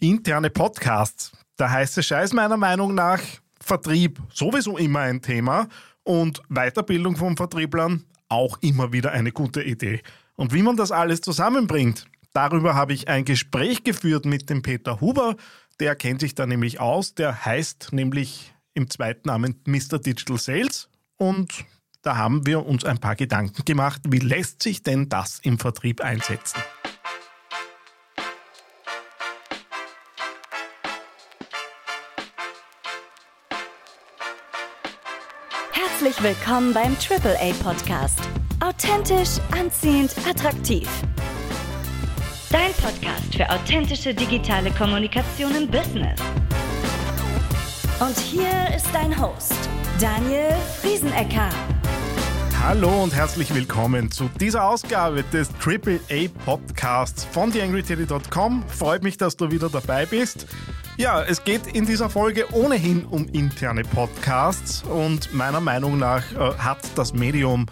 interne Podcasts. Der heiße Scheiß meiner Meinung nach, Vertrieb sowieso immer ein Thema und Weiterbildung von Vertrieblern auch immer wieder eine gute Idee. Und wie man das alles zusammenbringt, darüber habe ich ein Gespräch geführt mit dem Peter Huber. Der kennt sich da nämlich aus. Der heißt nämlich im zweiten Namen Mr. Digital Sales. Und da haben wir uns ein paar Gedanken gemacht, wie lässt sich denn das im Vertrieb einsetzen. Herzlich willkommen beim AAA Podcast. Authentisch, anziehend, attraktiv. Dein Podcast für authentische digitale Kommunikation im Business. Und hier ist dein Host, Daniel Friesenecker. Hallo und herzlich willkommen zu dieser Ausgabe des AAA Podcasts von TheAngryTeddy.com. Freut mich, dass du wieder dabei bist. Ja, es geht in dieser Folge ohnehin um interne Podcasts und meiner Meinung nach äh, hat das Medium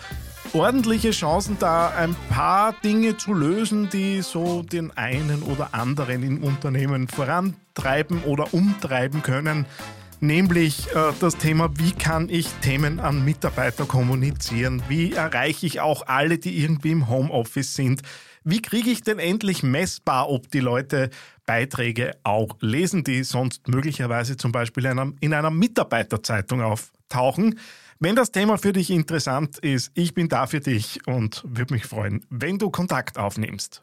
ordentliche Chancen, da ein paar Dinge zu lösen, die so den einen oder anderen im Unternehmen vorantreiben oder umtreiben können. Nämlich äh, das Thema, wie kann ich Themen an Mitarbeiter kommunizieren? Wie erreiche ich auch alle, die irgendwie im Homeoffice sind? Wie kriege ich denn endlich messbar, ob die Leute Beiträge auch lesen, die sonst möglicherweise zum Beispiel in einer, in einer Mitarbeiterzeitung auftauchen? Wenn das Thema für dich interessant ist, ich bin da für dich und würde mich freuen, wenn du Kontakt aufnimmst.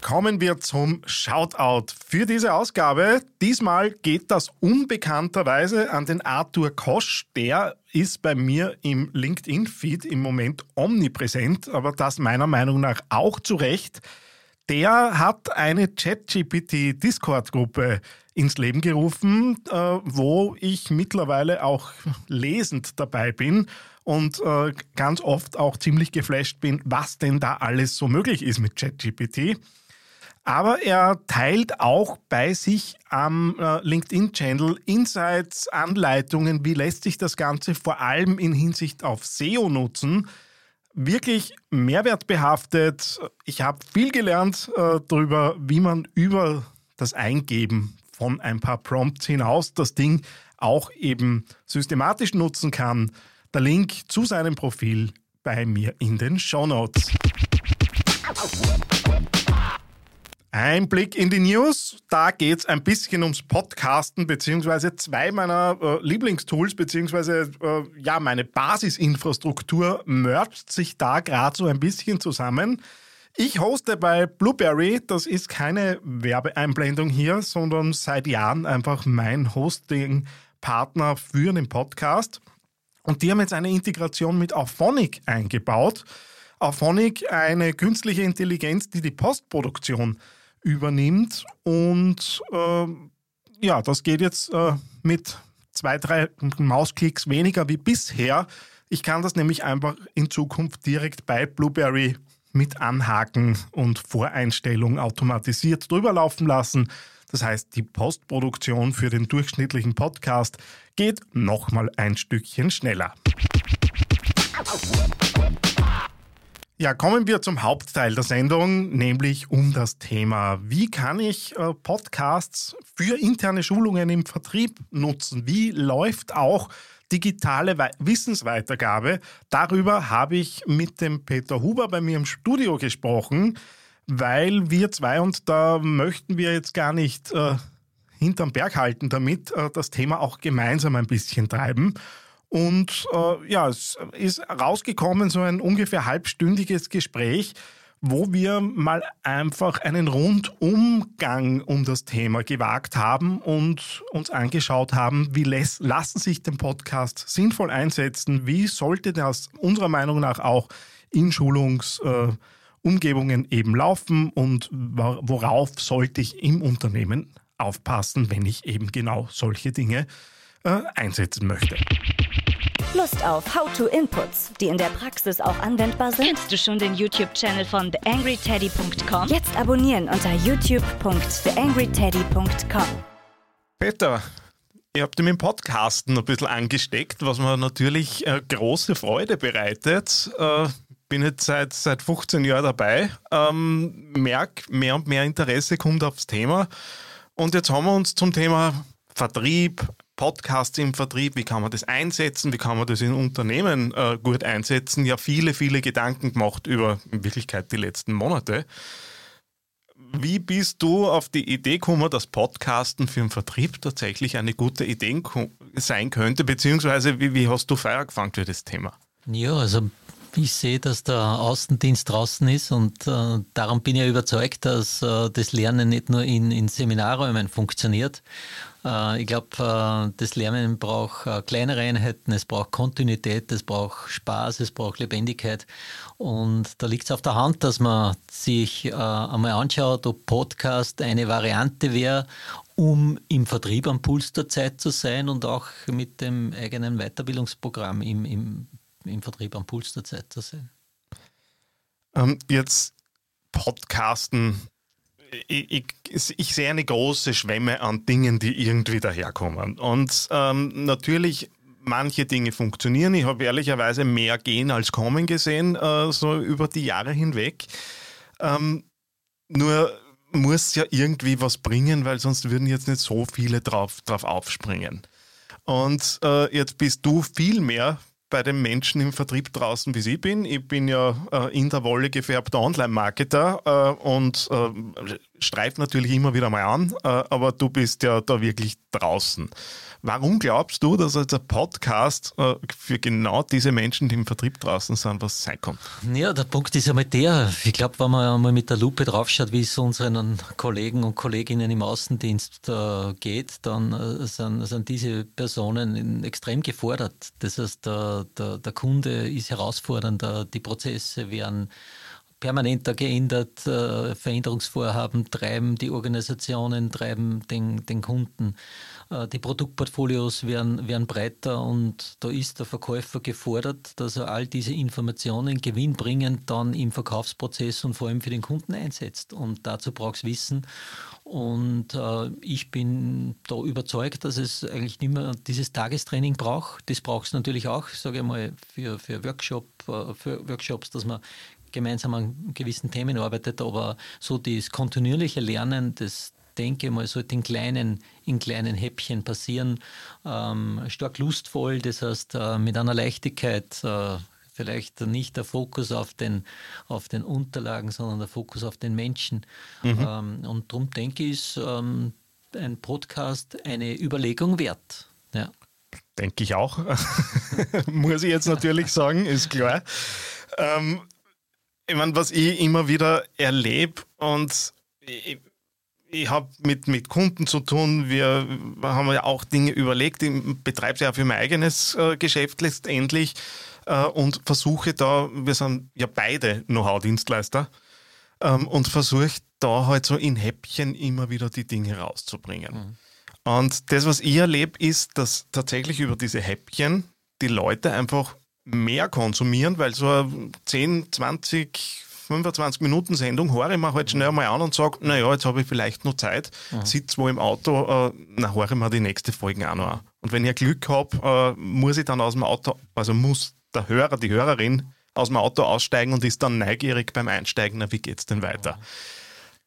Kommen wir zum Shoutout für diese Ausgabe. Diesmal geht das unbekannterweise an den Arthur Kosch. Der ist bei mir im LinkedIn-Feed im Moment omnipräsent, aber das meiner Meinung nach auch zu Recht. Der hat eine ChatGPT-Discord-Gruppe ins Leben gerufen, äh, wo ich mittlerweile auch lesend dabei bin und äh, ganz oft auch ziemlich geflasht bin, was denn da alles so möglich ist mit ChatGPT. Aber er teilt auch bei sich am äh, LinkedIn-Channel Insights, Anleitungen, wie lässt sich das Ganze vor allem in Hinsicht auf SEO nutzen. Wirklich mehrwertbehaftet. Ich habe viel gelernt äh, darüber, wie man über das Eingeben von ein paar Prompts hinaus das Ding auch eben systematisch nutzen kann. Der Link zu seinem Profil bei mir in den Show Notes. Ein Blick in die News. Da geht es ein bisschen ums Podcasten, beziehungsweise zwei meiner äh, Lieblingstools, beziehungsweise äh, ja, meine Basisinfrastruktur mergt sich da gerade so ein bisschen zusammen. Ich hoste bei Blueberry, das ist keine Werbeeinblendung hier, sondern seit Jahren einfach mein Hosting-Partner für den Podcast. Und die haben jetzt eine Integration mit Auphonic eingebaut. Auphonic, eine künstliche Intelligenz, die die Postproduktion übernimmt. Und äh, ja, das geht jetzt äh, mit zwei, drei Mausklicks weniger wie bisher. Ich kann das nämlich einfach in Zukunft direkt bei Blueberry mit Anhaken und Voreinstellung automatisiert drüber laufen lassen. Das heißt, die Postproduktion für den durchschnittlichen Podcast geht nochmal ein Stückchen schneller. Ja, kommen wir zum Hauptteil der Sendung, nämlich um das Thema, wie kann ich äh, Podcasts für interne Schulungen im Vertrieb nutzen? Wie läuft auch digitale Wissensweitergabe? Darüber habe ich mit dem Peter Huber bei mir im Studio gesprochen, weil wir zwei und da möchten wir jetzt gar nicht äh, hinterm Berg halten damit, äh, das Thema auch gemeinsam ein bisschen treiben. Und äh, ja, es ist rausgekommen so ein ungefähr halbstündiges Gespräch, wo wir mal einfach einen Rundumgang um das Thema gewagt haben und uns angeschaut haben, wie lassen sich den Podcast sinnvoll einsetzen, wie sollte das unserer Meinung nach auch in Schulungsumgebungen äh, eben laufen? Und worauf sollte ich im Unternehmen aufpassen, wenn ich eben genau solche Dinge äh, einsetzen möchte. Lust auf How-to-Inputs, die in der Praxis auch anwendbar sind? Kennst du schon den YouTube-Channel von theangryteddy.com? Jetzt abonnieren unter youtube.theangryteddy.com. Peter, ihr habt mit dem Podcasten ein bisschen angesteckt, was mir natürlich äh, große Freude bereitet. Äh, bin jetzt seit, seit 15 Jahren dabei, ähm, merke, mehr und mehr Interesse kommt aufs Thema. Und jetzt haben wir uns zum Thema Vertrieb, Podcasts im Vertrieb, wie kann man das einsetzen, wie kann man das in Unternehmen äh, gut einsetzen, ja viele, viele Gedanken gemacht über in Wirklichkeit die letzten Monate. Wie bist du auf die Idee gekommen, dass Podcasten für den Vertrieb tatsächlich eine gute Idee sein könnte, beziehungsweise wie, wie hast du Feuer gefangen für das Thema? Ja, also ich sehe, dass der Außendienst draußen ist und äh, darum bin ich überzeugt, dass äh, das Lernen nicht nur in, in Seminarräumen funktioniert. Äh, ich glaube, äh, das Lernen braucht äh, kleinere Einheiten, es braucht Kontinuität, es braucht Spaß, es braucht Lebendigkeit. Und da liegt es auf der Hand, dass man sich äh, einmal anschaut, ob Podcast eine Variante wäre, um im Vertrieb am Puls der Zeit zu sein und auch mit dem eigenen Weiterbildungsprogramm im, im im Vertrieb am Puls der Zeit zu sein. Ähm, jetzt Podcasten. Ich, ich, ich, sehe eine große Schwemme an Dingen, die irgendwie daherkommen. Und ähm, natürlich, manche Dinge funktionieren. Ich habe ehrlicherweise mehr gehen als kommen gesehen, äh, so über die Jahre hinweg. Ähm, nur muss ja irgendwie was bringen, weil sonst würden jetzt nicht so viele drauf, drauf aufspringen. Und äh, jetzt bist du viel mehr bei den Menschen im Vertrieb draußen, wie ich bin. Ich bin ja äh, in der Wolle gefärbter Online-Marketer äh, und äh, streife natürlich immer wieder mal an, äh, aber du bist ja da wirklich draußen. Warum glaubst du, dass als ein Podcast äh, für genau diese Menschen, die im Vertrieb draußen sind, was sein kann? Ja, der Punkt ist einmal der, ich glaube, wenn man einmal mit der Lupe draufschaut, wie es unseren Kollegen und Kolleginnen im Außendienst äh, geht, dann äh, sind, sind, diese Personen extrem gefordert. Das heißt, der, der, der Kunde ist herausfordernder, die Prozesse werden permanenter geändert, äh, Veränderungsvorhaben treiben die Organisationen, treiben den, den Kunden. Äh, die Produktportfolios werden, werden breiter und da ist der Verkäufer gefordert, dass er all diese Informationen gewinnbringend dann im Verkaufsprozess und vor allem für den Kunden einsetzt. Und dazu braucht es Wissen. Und äh, ich bin da überzeugt, dass es eigentlich nicht mehr dieses Tagestraining braucht. Das braucht es natürlich auch, sage ich mal, für, für, Workshop, äh, für Workshops, dass man gemeinsam an gewissen Themen arbeitet, aber so das kontinuierliche Lernen, das, denke mal, sollte in kleinen, in kleinen Häppchen passieren. Ähm, stark lustvoll, das heißt äh, mit einer Leichtigkeit. Äh, vielleicht nicht der Fokus auf den, auf den Unterlagen, sondern der Fokus auf den Menschen. Mhm. Ähm, und darum denke ich, ist ähm, ein Podcast eine Überlegung wert. Ja. Denke ich auch. Muss ich jetzt natürlich sagen, ist klar. Ähm, ich meine, was ich immer wieder erlebe und ich, ich habe mit, mit Kunden zu tun. Wir haben ja auch Dinge überlegt. Ich betreibe ja für mein eigenes äh, Geschäft letztendlich äh, und versuche da, wir sind ja beide Know-how-Dienstleister ähm, und versuche da halt so in Häppchen immer wieder die Dinge rauszubringen. Mhm. Und das, was ich erlebe, ist, dass tatsächlich über diese Häppchen die Leute einfach mehr konsumieren, weil so 10, 20, 25 Minuten Sendung höre ich mir halt schnell mal an und sage, naja, jetzt habe ich vielleicht noch Zeit, mhm. sitze wo im Auto, äh, na, höre ich mir die nächste Folge auch noch an. Und wenn ich Glück habe, äh, muss ich dann aus dem Auto, also muss der Hörer, die Hörerin aus dem Auto aussteigen und ist dann neugierig beim Einsteigen, na, wie geht es denn weiter? Mhm.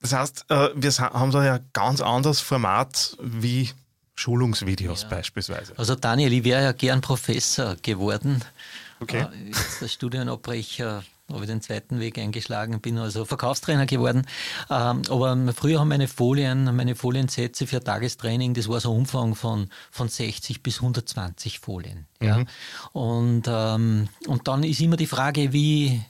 Das heißt, äh, wir haben da ja ganz anderes Format wie Schulungsvideos ja. beispielsweise. Also Daniel, ich wäre ja gern Professor geworden. Okay. Äh, jetzt der Studienabbrecher habe ich den zweiten Weg eingeschlagen, bin also Verkaufstrainer geworden. Ähm, aber früher haben meine Folien, meine Foliensätze für Tagestraining, das war so ein Umfang von, von 60 bis 120 Folien. Ja. Mhm. Und, ähm, und dann ist immer die Frage, wie,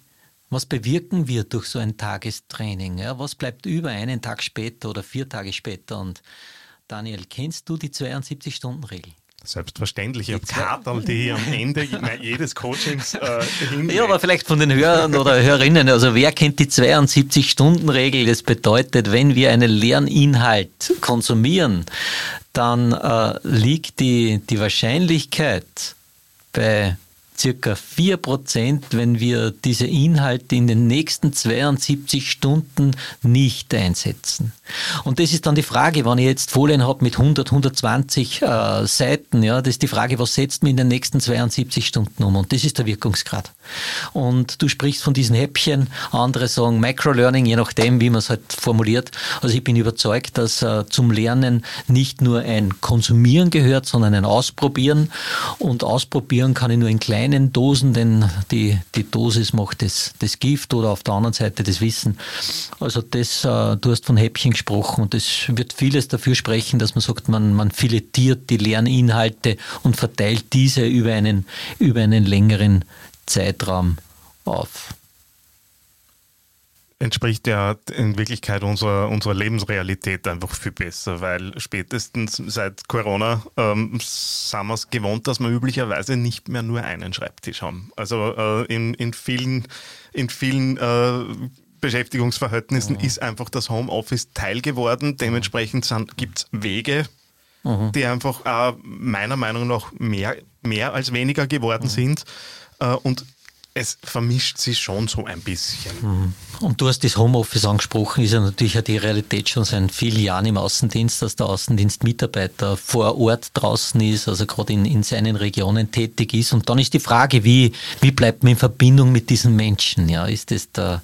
was bewirken wir durch so ein Tagestraining? Ja? Was bleibt über einen Tag später oder vier Tage später? Und Daniel, kennst du die 72-Stunden-Regel? Selbstverständlich. Ich habe Karten, die am Ende jedes Coachings äh, Ja, aber vielleicht von den Hörern oder Hörerinnen. Also wer kennt die 72-Stunden-Regel? Das bedeutet, wenn wir einen Lerninhalt konsumieren, dann äh, liegt die, die Wahrscheinlichkeit bei circa 4%, wenn wir diese Inhalte in den nächsten 72 Stunden nicht einsetzen. Und das ist dann die Frage, wenn ich jetzt Folien habe mit 100, 120 äh, Seiten, ja, das ist die Frage, was setzt man in den nächsten 72 Stunden um? Und das ist der Wirkungsgrad. Und du sprichst von diesen Häppchen, andere sagen Microlearning, je nachdem, wie man es halt formuliert. Also ich bin überzeugt, dass äh, zum Lernen nicht nur ein Konsumieren gehört, sondern ein Ausprobieren. Und ausprobieren kann ich nur in kleinen Dosen, denn die, die Dosis macht das, das Gift oder auf der anderen Seite das Wissen. Also das, äh, du hast von Häppchen gesprochen und das wird vieles dafür sprechen, dass man sagt, man, man filetiert die Lerninhalte und verteilt diese über einen, über einen längeren Zeitraum auf entspricht ja in Wirklichkeit unserer, unserer Lebensrealität einfach viel besser, weil spätestens seit Corona ähm, sind wir es gewohnt, dass wir üblicherweise nicht mehr nur einen Schreibtisch haben. Also äh, in, in vielen, in vielen äh, Beschäftigungsverhältnissen mhm. ist einfach das Homeoffice Teil geworden. Dementsprechend gibt es Wege, mhm. die einfach äh, meiner Meinung nach mehr, mehr als weniger geworden mhm. sind. Äh, und es vermischt sich schon so ein bisschen. Mhm. Und du hast das Homeoffice angesprochen, ist ja natürlich die Realität schon seit vielen Jahren im Außendienst, dass der Außendienstmitarbeiter vor Ort draußen ist, also gerade in, in seinen Regionen tätig ist. Und dann ist die Frage, wie, wie bleibt man in Verbindung mit diesen Menschen? Ja, ist das der,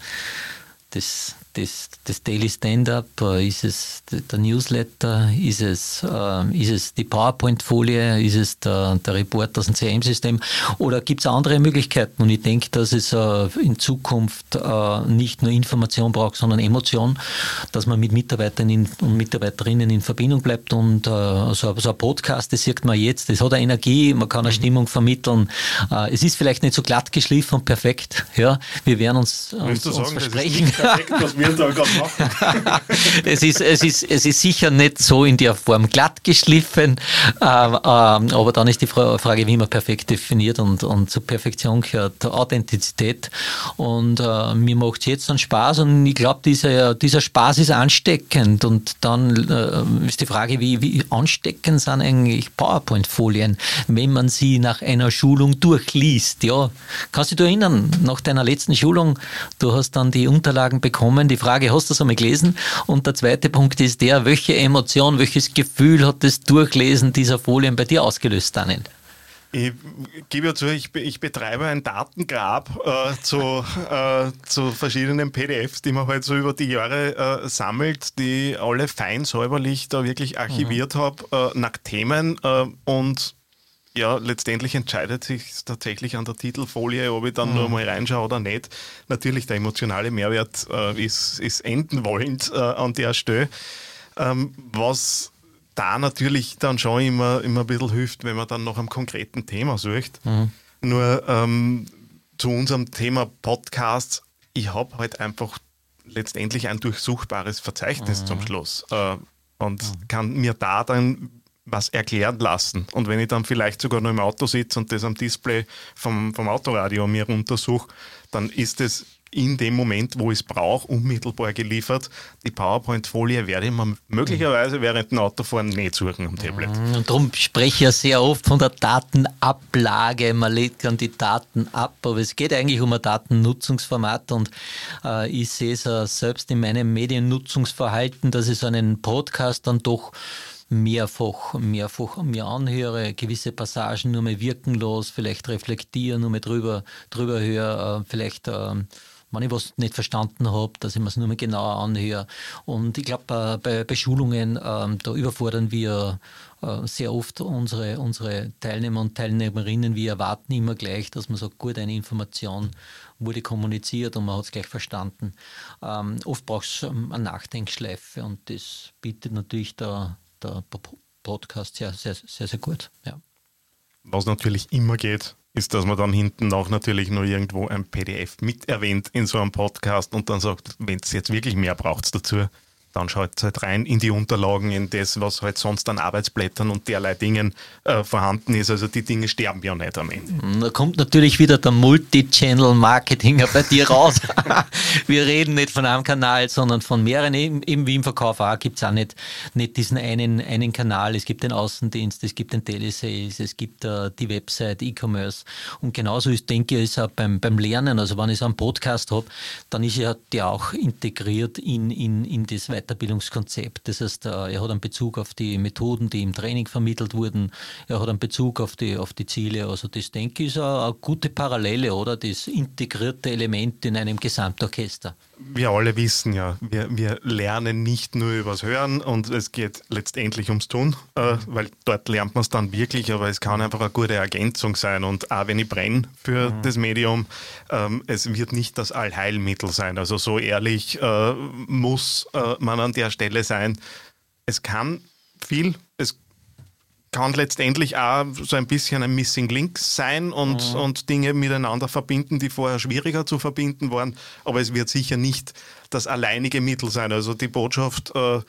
das, das, das Daily Stand-up, äh, ist es der Newsletter, ist es, äh, ist es die PowerPoint-Folie, ist es der, der Report aus dem CM-System oder gibt es andere Möglichkeiten? Und ich denke, dass es äh, in Zukunft nicht nur Information braucht, sondern Emotion, dass man mit Mitarbeitern und Mitarbeiterinnen in Verbindung bleibt und so, so ein Podcast, das sieht man jetzt, das hat eine Energie, man kann eine mhm. Stimmung vermitteln. Es ist vielleicht nicht so glatt geschliffen und perfekt, ja, wir werden uns, uns, uns sagen, versprechen. Perfekt, was gerade machen. es, ist, es, ist, es ist sicher nicht so in der Form glatt geschliffen, ähm, ähm, aber dann ist die Frage, wie man perfekt definiert und, und zur Perfektion gehört Authentizität. Und äh, mir macht es jetzt dann Spaß und ich glaube, dieser, dieser Spaß ist ansteckend. Und dann äh, ist die Frage, wie, wie ansteckend sind eigentlich PowerPoint-Folien, wenn man sie nach einer Schulung durchliest. Ja, kannst du dich erinnern, nach deiner letzten Schulung, du hast dann die Unterlagen bekommen, die Frage, hast du das einmal gelesen? Und der zweite Punkt ist der, welche Emotion, welches Gefühl hat das Durchlesen dieser Folien bei dir ausgelöst, Daniel? Ich gebe ja zu, ich, ich betreibe ein Datengrab äh, zu, äh, zu verschiedenen PDFs, die man halt so über die Jahre äh, sammelt, die alle fein säuberlich da wirklich archiviert mhm. habe, äh, nach Themen äh, und ja, letztendlich entscheidet sich tatsächlich an der Titelfolie, ob ich dann mhm. nur mal reinschaue oder nicht. Natürlich, der emotionale Mehrwert äh, ist, ist enden wollend äh, an der Stelle. Ähm, was da natürlich dann schon immer, immer ein bisschen hilft, wenn man dann noch am konkreten Thema sucht. Mhm. Nur ähm, zu unserem Thema Podcast, ich habe halt einfach letztendlich ein durchsuchbares Verzeichnis mhm. zum Schluss äh, und mhm. kann mir da dann was erklären lassen. Und wenn ich dann vielleicht sogar noch im Auto sitze und das am Display vom, vom Autoradio mir runtersuche, dann ist es in dem Moment, wo ich es brauche, unmittelbar geliefert. Die PowerPoint-Folie werde ich mir möglicherweise während dem Autofahren nicht suchen am Tablet. Mhm. Und darum spreche ich ja sehr oft von der Datenablage. Man legt dann die Daten ab, aber es geht eigentlich um ein Datennutzungsformat und äh, ich sehe es äh, selbst in meinem Mediennutzungsverhalten, dass ich so einen Podcast dann doch mehrfach, mehrfach mir anhöre, gewisse Passagen nur mal wirkenlos, vielleicht reflektiere, nur mal drüber, drüber höre, äh, vielleicht äh, wenn ich was nicht verstanden habe, dass ich mir es nur mal genauer anhöre. Und ich glaube, äh, bei, bei Schulungen, äh, da überfordern wir äh, sehr oft unsere, unsere Teilnehmer und Teilnehmerinnen. Wir erwarten immer gleich, dass man sagt, gut, eine Information wurde kommuniziert und man hat es gleich verstanden. Ähm, oft braucht es ähm, eine Nachdenkschleife und das bietet natürlich der, der Podcast sehr, sehr, sehr, sehr gut. Ja. Was natürlich immer geht, ist, dass man dann hinten auch natürlich nur irgendwo ein PDF mit erwähnt in so einem Podcast und dann sagt, wenn es jetzt wirklich mehr braucht dazu, dann schaut es halt rein in die Unterlagen, in das, was halt sonst an Arbeitsblättern und derlei Dingen äh, vorhanden ist. Also die Dinge sterben ja nicht am Ende. Da kommt natürlich wieder der Multi-Channel-Marketinger bei dir raus. Wir reden nicht von einem Kanal, sondern von mehreren. Eben wie im Verkauf auch gibt es auch nicht, nicht diesen einen, einen Kanal. Es gibt den Außendienst, es gibt den Telesales, es gibt uh, die Website, E-Commerce. Und genauso ist, denke ich, ist auch beim, beim Lernen. Also wenn ich so einen Podcast habe, dann ist ja der auch integriert in, in, in das Weiterbildungskonzept. Das heißt, äh, er hat einen Bezug auf die Methoden, die im Training vermittelt wurden. Er hat einen Bezug auf die, auf die Ziele. Also das, denke ich, ist eine, eine gute Parallele, oder? Das integrierte Element in einem Gesamtorchester. Wir alle wissen ja, wir, wir lernen nicht nur übers Hören und es geht letztendlich ums Tun, äh, weil dort lernt man es dann wirklich, aber es kann einfach eine gute Ergänzung sein. Und auch wenn ich brenne für mhm. das Medium, ähm, es wird nicht das Allheilmittel sein. Also so ehrlich äh, muss äh, man an der Stelle sein. Es kann viel, es kann letztendlich auch so ein bisschen ein Missing Link sein und, mhm. und Dinge miteinander verbinden, die vorher schwieriger zu verbinden waren. Aber es wird sicher nicht das alleinige Mittel sein. Also die Botschaft, äh,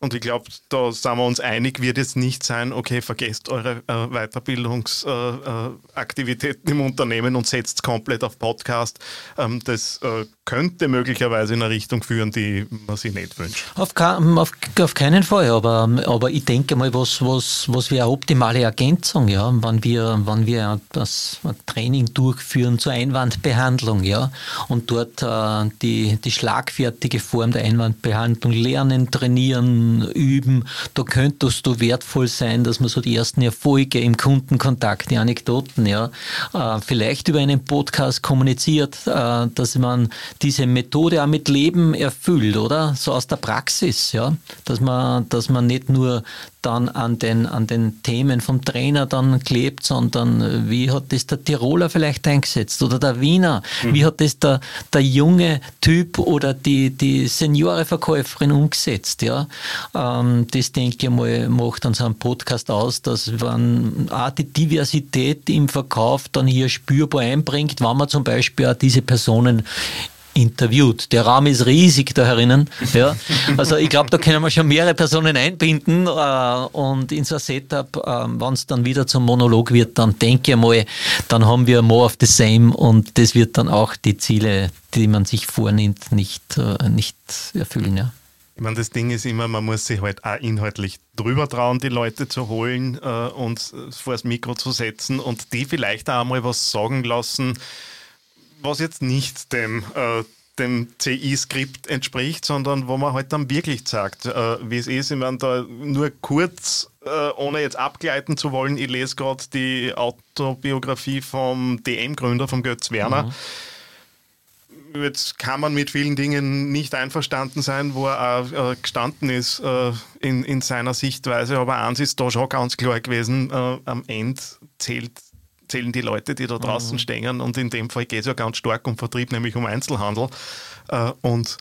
und ich glaube, da sind wir uns einig, wird es nicht sein, okay, vergesst eure äh, Weiterbildungsaktivitäten äh, im Unternehmen und setzt komplett auf Podcast. Ähm, das äh, könnte möglicherweise in eine Richtung führen, die man sich nicht wünscht. Auf, auf, auf keinen Fall, aber, aber ich denke mal, was, was, was wäre eine optimale Ergänzung, ja, wenn wir, wenn wir das Training durchführen zur Einwandbehandlung, ja, und dort äh, die, die schlagfertige Form der Einwandbehandlung lernen, trainieren, üben. Da könntest du wertvoll sein, dass man so die ersten Erfolge im Kundenkontakt, die Anekdoten, ja, äh, vielleicht über einen Podcast kommuniziert, äh, dass man diese Methode auch mit Leben erfüllt, oder? So aus der Praxis, ja. Dass man, dass man nicht nur dann an den, an den Themen vom Trainer dann klebt, sondern äh, wie hat das der Tiroler vielleicht eingesetzt oder der Wiener? Mhm. Wie hat das der, der junge Typ oder die, die Senioreverkäuferin umgesetzt? Ja? Ähm, das denke ich mal, macht ein Podcast aus, dass man auch die Diversität im Verkauf dann hier spürbar einbringt, wenn man zum Beispiel auch diese Personen interviewt. Der Raum ist riesig da herinnen. Ja. Also ich glaube, da können wir schon mehrere Personen einbinden äh, und in so ein Setup, äh, wenn es dann wieder zum Monolog wird, dann denke ich mal, dann haben wir more of the same und das wird dann auch die Ziele, die man sich vornimmt, nicht, äh, nicht erfüllen. Ja. Ich meine, das Ding ist immer, man muss sich halt auch inhaltlich drüber trauen, die Leute zu holen äh, und vor das Mikro zu setzen und die vielleicht auch mal was sagen lassen, was jetzt nicht dem, äh, dem CI-Skript entspricht, sondern wo man halt dann wirklich sagt, äh, wie es ist. Ich meine, da nur kurz, äh, ohne jetzt abgleiten zu wollen, ich lese gerade die Autobiografie vom DM-Gründer, vom Götz Werner. Mhm jetzt kann man mit vielen Dingen nicht einverstanden sein, wo er auch, äh, gestanden ist äh, in, in seiner Sichtweise. Aber eins ist da schon ganz klar gewesen, äh, am Ende zählt zählen die Leute, die da draußen mhm. stehen. Und in dem Fall geht es ja ganz stark um Vertrieb, nämlich um Einzelhandel. Äh, und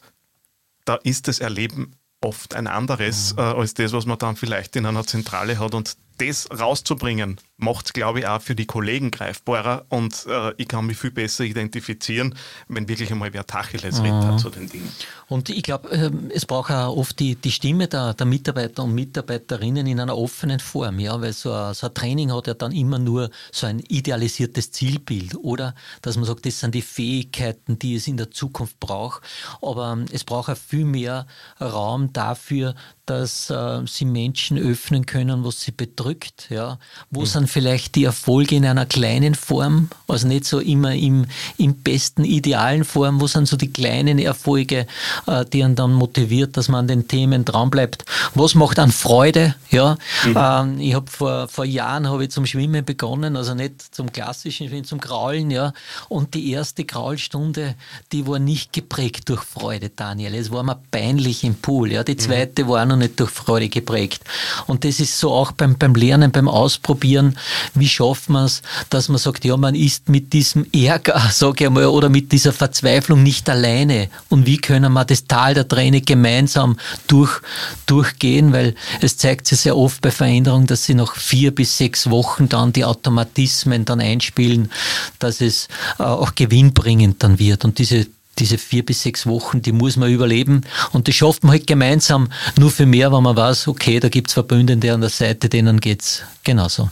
da ist das Erleben oft ein anderes mhm. äh, als das, was man dann vielleicht in einer Zentrale hat. Und das rauszubringen, macht es, glaube ich, auch für die Kollegen greifbarer und äh, ich kann mich viel besser identifizieren, wenn wirklich einmal wer Tacheles redet mhm. zu den Dingen. Und ich glaube, äh, es braucht auch oft die, die Stimme der, der, Mitarbeiter und Mitarbeiterinnen in einer offenen Form, ja, weil so ein, so ein Training hat ja dann immer nur so ein idealisiertes Zielbild oder dass man sagt, das sind die Fähigkeiten, die es in der Zukunft braucht, aber ähm, es braucht auch viel mehr Raum dafür, dass äh, sie Menschen öffnen können, was sie bedrückt, ja, wo mhm. sind vielleicht die Erfolge in einer kleinen Form, also nicht so immer im, im besten idealen Form, wo sind so die kleinen Erfolge, äh, die einen dann motiviert, dass man an den Themen dran bleibt. Was macht an Freude? Ja, mhm. ähm, ich habe vor, vor Jahren habe ich zum Schwimmen begonnen, also nicht zum klassischen, sondern zum Kraulen, ja, und die erste Kraulstunde, die war nicht geprägt durch Freude, Daniel. Es war mir peinlich im Pool, ja. Die mhm. zweite mhm. war noch nicht durch Freude geprägt. Und das ist so auch beim, beim Lernen, beim Ausprobieren, wie schafft man es, dass man sagt, ja, man ist mit diesem Ärger, sage ich mal, oder mit dieser Verzweiflung nicht alleine. Und wie können wir das Tal der Träne gemeinsam durch, durchgehen? Weil es zeigt sich sehr oft bei Veränderungen, dass sie nach vier bis sechs Wochen dann die Automatismen dann einspielen, dass es äh, auch gewinnbringend dann wird. Und diese diese vier bis sechs Wochen, die muss man überleben. Und das schafft man halt gemeinsam nur für mehr, wenn man weiß, okay, da gibt es Verbündete an der Seite, denen geht es genauso.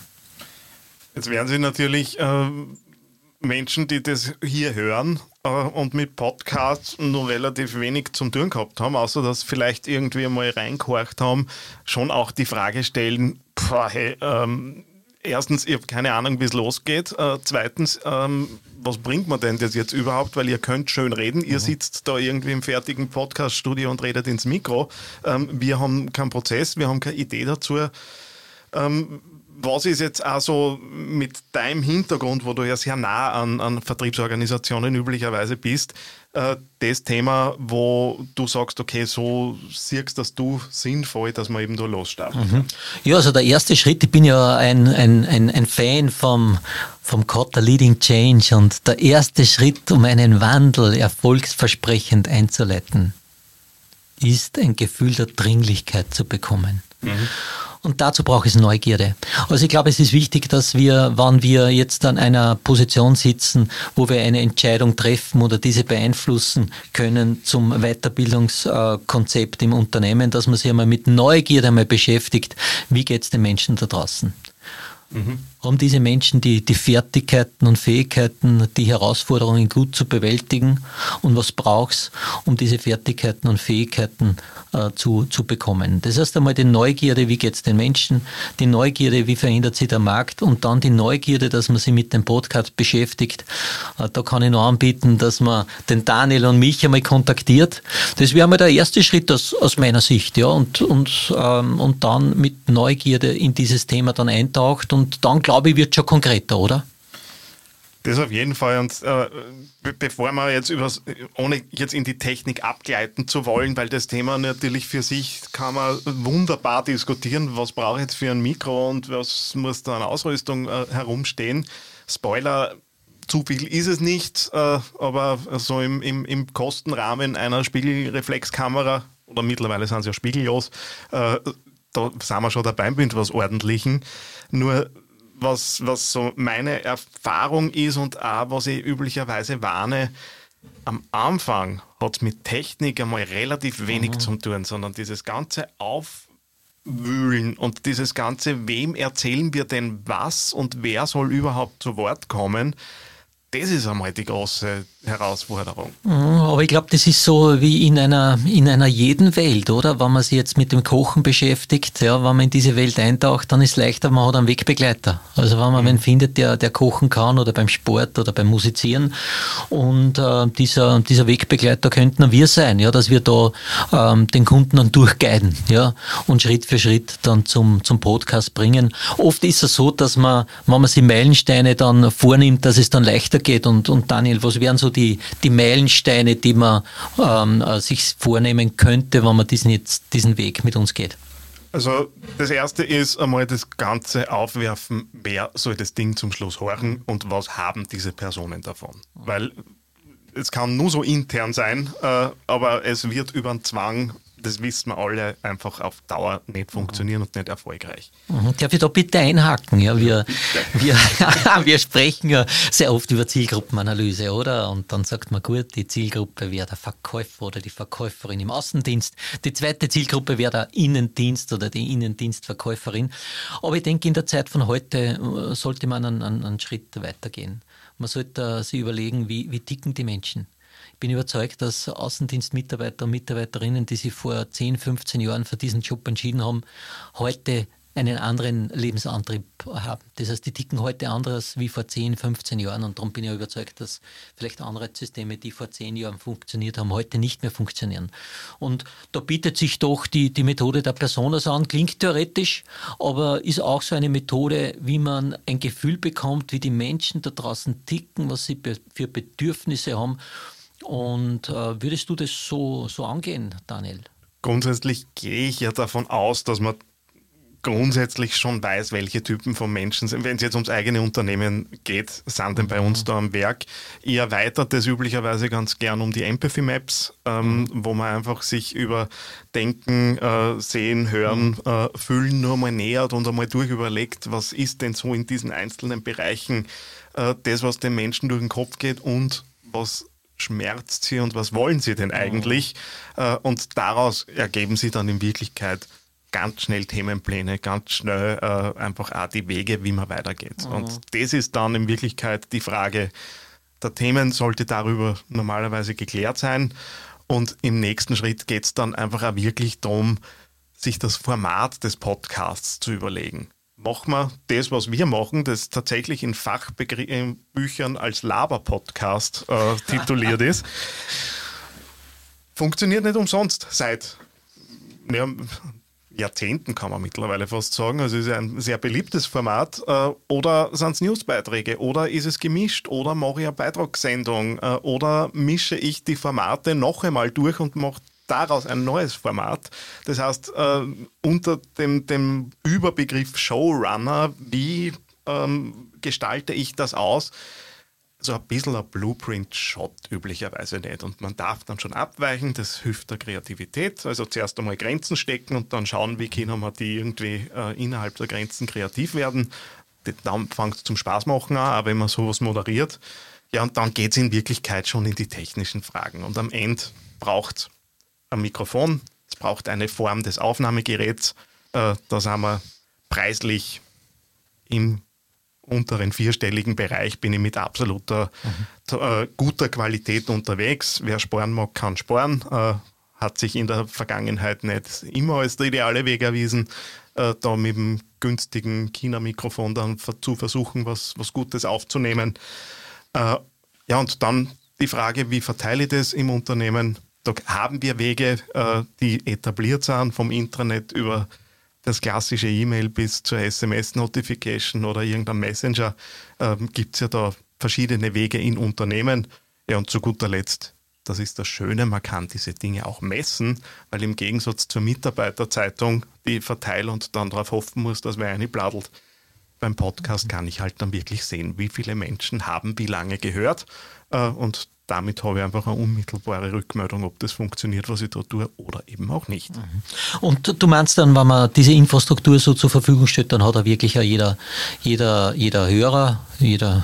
Jetzt werden Sie natürlich äh, Menschen, die das hier hören äh, und mit Podcasts nur relativ wenig zum tun gehabt haben, außer dass vielleicht irgendwie mal reingehorcht haben, schon auch die Frage stellen, pff, hey, ähm, erstens, ich habe keine Ahnung, wie es losgeht. Äh, zweitens, ähm, was bringt man denn das jetzt überhaupt? Weil ihr könnt schön reden, ihr mhm. sitzt da irgendwie im fertigen Podcast-Studio und redet ins Mikro. Ähm, wir haben keinen Prozess, wir haben keine Idee dazu. Ähm, was ist jetzt also mit deinem Hintergrund, wo du ja sehr nah an, an Vertriebsorganisationen üblicherweise bist, äh, das Thema, wo du sagst, okay, so siehst dass du sinnvoll, dass man eben da losstartet? Mhm. Ja, also der erste Schritt, ich bin ja ein, ein, ein, ein Fan vom, vom Kotter Leading Change und der erste Schritt, um einen Wandel erfolgsversprechend einzuleiten, ist ein Gefühl der Dringlichkeit zu bekommen. Mhm. Und dazu braucht es Neugierde. Also ich glaube, es ist wichtig, dass wir, wann wir jetzt an einer Position sitzen, wo wir eine Entscheidung treffen oder diese beeinflussen können zum Weiterbildungskonzept im Unternehmen, dass man sich einmal mit Neugierde einmal beschäftigt, wie geht es den Menschen da draußen. Mhm. Haben diese Menschen die, die Fertigkeiten und Fähigkeiten, die Herausforderungen gut zu bewältigen? Und was brauchst um diese Fertigkeiten und Fähigkeiten äh, zu, zu bekommen? Das heißt einmal die Neugierde, wie geht es den Menschen? Die Neugierde, wie verändert sich der Markt? Und dann die Neugierde, dass man sich mit dem Podcast beschäftigt. Äh, da kann ich noch anbieten, dass man den Daniel und mich einmal kontaktiert. Das wäre mal der erste Schritt aus, aus meiner Sicht. Ja? Und, und, ähm, und dann mit Neugierde in dieses Thema dann eintaucht und dann, glaube ich, wird schon konkreter, oder? Das auf jeden Fall. Und äh, bevor wir jetzt über, ohne jetzt in die Technik abgleiten zu wollen, weil das Thema natürlich für sich kann man wunderbar diskutieren, was brauche ich jetzt für ein Mikro und was muss da an Ausrüstung äh, herumstehen. Spoiler, zu viel ist es nicht, äh, aber so im, im, im Kostenrahmen einer Spiegelreflexkamera oder mittlerweile sind sie ja spiegellos, äh, da sind wir schon dabei mit was Ordentlichen. Nur was, was so meine Erfahrung ist und auch was ich üblicherweise warne, am Anfang hat es mit Technik einmal relativ wenig mhm. zu tun, sondern dieses ganze Aufwühlen und dieses ganze, wem erzählen wir denn was und wer soll überhaupt zu Wort kommen, das ist einmal die große Herausforderung. Mhm, aber ich glaube, das ist so wie in einer, in einer jeden Welt, oder? Wenn man sich jetzt mit dem Kochen beschäftigt, ja, wenn man in diese Welt eintaucht, dann ist es leichter, man hat einen Wegbegleiter. Also wenn man mhm. wen findet, der, der kochen kann oder beim Sport oder beim Musizieren und äh, dieser, dieser Wegbegleiter könnten wir sein, ja, dass wir da ähm, den Kunden dann durchguiden ja, und Schritt für Schritt dann zum, zum Podcast bringen. Oft ist es so, dass man, wenn man sich Meilensteine dann vornimmt, dass es dann leichter geht und, und Daniel, was wären so die, die Meilensteine, die man ähm, äh, sich vornehmen könnte, wenn man diesen, jetzt, diesen Weg mit uns geht? Also das erste ist einmal das ganze Aufwerfen, wer soll das Ding zum Schluss horchen und was haben diese Personen davon? Weil es kann nur so intern sein, äh, aber es wird über einen Zwang das wissen wir alle, einfach auf Dauer nicht funktionieren und nicht erfolgreich. Mhm. Darf ich da bitte einhaken? Ja, wir, wir, wir sprechen ja sehr oft über Zielgruppenanalyse, oder? Und dann sagt man, gut, die Zielgruppe wäre der Verkäufer oder die Verkäuferin im Außendienst. Die zweite Zielgruppe wäre der Innendienst oder die Innendienstverkäuferin. Aber ich denke, in der Zeit von heute äh, sollte man einen, einen Schritt weitergehen. Man sollte sich überlegen, wie, wie ticken die Menschen? Bin überzeugt, dass Außendienstmitarbeiter und Mitarbeiterinnen, die sich vor 10, 15 Jahren für diesen Job entschieden haben, heute einen anderen Lebensantrieb haben. Das heißt, die ticken heute anders wie vor 10, 15 Jahren und darum bin ich überzeugt, dass vielleicht Anreizsysteme, die vor 10 Jahren funktioniert haben, heute nicht mehr funktionieren. Und da bietet sich doch die, die Methode der Personas an, klingt theoretisch, aber ist auch so eine Methode, wie man ein Gefühl bekommt, wie die Menschen da draußen ticken, was sie für Bedürfnisse haben und äh, würdest du das so, so angehen, Daniel? Grundsätzlich gehe ich ja davon aus, dass man grundsätzlich schon weiß, welche Typen von Menschen sind. Wenn es jetzt ums eigene Unternehmen geht, sind denn bei uns mhm. da am Werk. Ich erweitert das üblicherweise ganz gern um die Empathy Maps, ähm, mhm. wo man einfach sich über Denken, äh, Sehen, Hören, mhm. äh, Fühlen nur mal nähert und einmal durchüberlegt, was ist denn so in diesen einzelnen Bereichen äh, das, was den Menschen durch den Kopf geht und was schmerzt sie und was wollen sie denn eigentlich? Mhm. Und daraus ergeben sie dann in Wirklichkeit ganz schnell Themenpläne, ganz schnell äh, einfach auch die Wege, wie man weitergeht. Mhm. Und das ist dann in Wirklichkeit die Frage der Themen, sollte darüber normalerweise geklärt sein. Und im nächsten Schritt geht es dann einfach auch wirklich darum, sich das Format des Podcasts zu überlegen. Machen wir das, was wir machen, das tatsächlich in Fachbüchern als Laber-Podcast äh, tituliert ist. Funktioniert nicht umsonst seit ja, Jahrzehnten, kann man mittlerweile fast sagen. Also es ist ein sehr beliebtes Format. Äh, oder sind es Newsbeiträge? Oder ist es gemischt? Oder mache ich eine Beitragssendung? Äh, oder mische ich die Formate noch einmal durch und mache daraus ein neues Format. Das heißt, äh, unter dem, dem Überbegriff Showrunner, wie ähm, gestalte ich das aus? so ein bisschen ein Blueprint-Shot üblicherweise nicht. Und man darf dann schon abweichen, das hilft der Kreativität. Also zuerst einmal Grenzen stecken und dann schauen, wie können wir die irgendwie äh, innerhalb der Grenzen kreativ werden. Dann fängt es zum Spaß machen an, auch wenn man sowas moderiert. Ja, und dann geht es in Wirklichkeit schon in die technischen Fragen. Und am Ende braucht es ein Mikrofon, es braucht eine Form des Aufnahmegeräts. Äh, da sind wir preislich im unteren vierstelligen Bereich bin ich mit absoluter mhm. äh, guter Qualität unterwegs. Wer sparen mag, kann sparen. Äh, hat sich in der Vergangenheit nicht immer als der ideale Weg erwiesen, äh, da mit dem günstigen China-Mikrofon dann zu versuchen, was, was Gutes aufzunehmen. Äh, ja, und dann die Frage, wie verteile ich das im Unternehmen? Da haben wir Wege, äh, die etabliert sind, vom Intranet über das klassische E-Mail bis zur SMS-Notification oder irgendein Messenger, ähm, gibt es ja da verschiedene Wege in Unternehmen. Ja, und zu guter Letzt, das ist das Schöne, man kann diese Dinge auch messen, weil im Gegensatz zur Mitarbeiterzeitung, die verteilt und dann darauf hoffen muss, dass wer eine bladelt, beim Podcast kann ich halt dann wirklich sehen, wie viele Menschen haben wie lange gehört. Äh, und damit habe ich einfach eine unmittelbare Rückmeldung, ob das funktioniert, was ich da tue oder eben auch nicht. Mhm. Und du meinst dann, wenn man diese Infrastruktur so zur Verfügung stellt, dann hat er wirklich jeder, jeder, jeder Hörer, jeder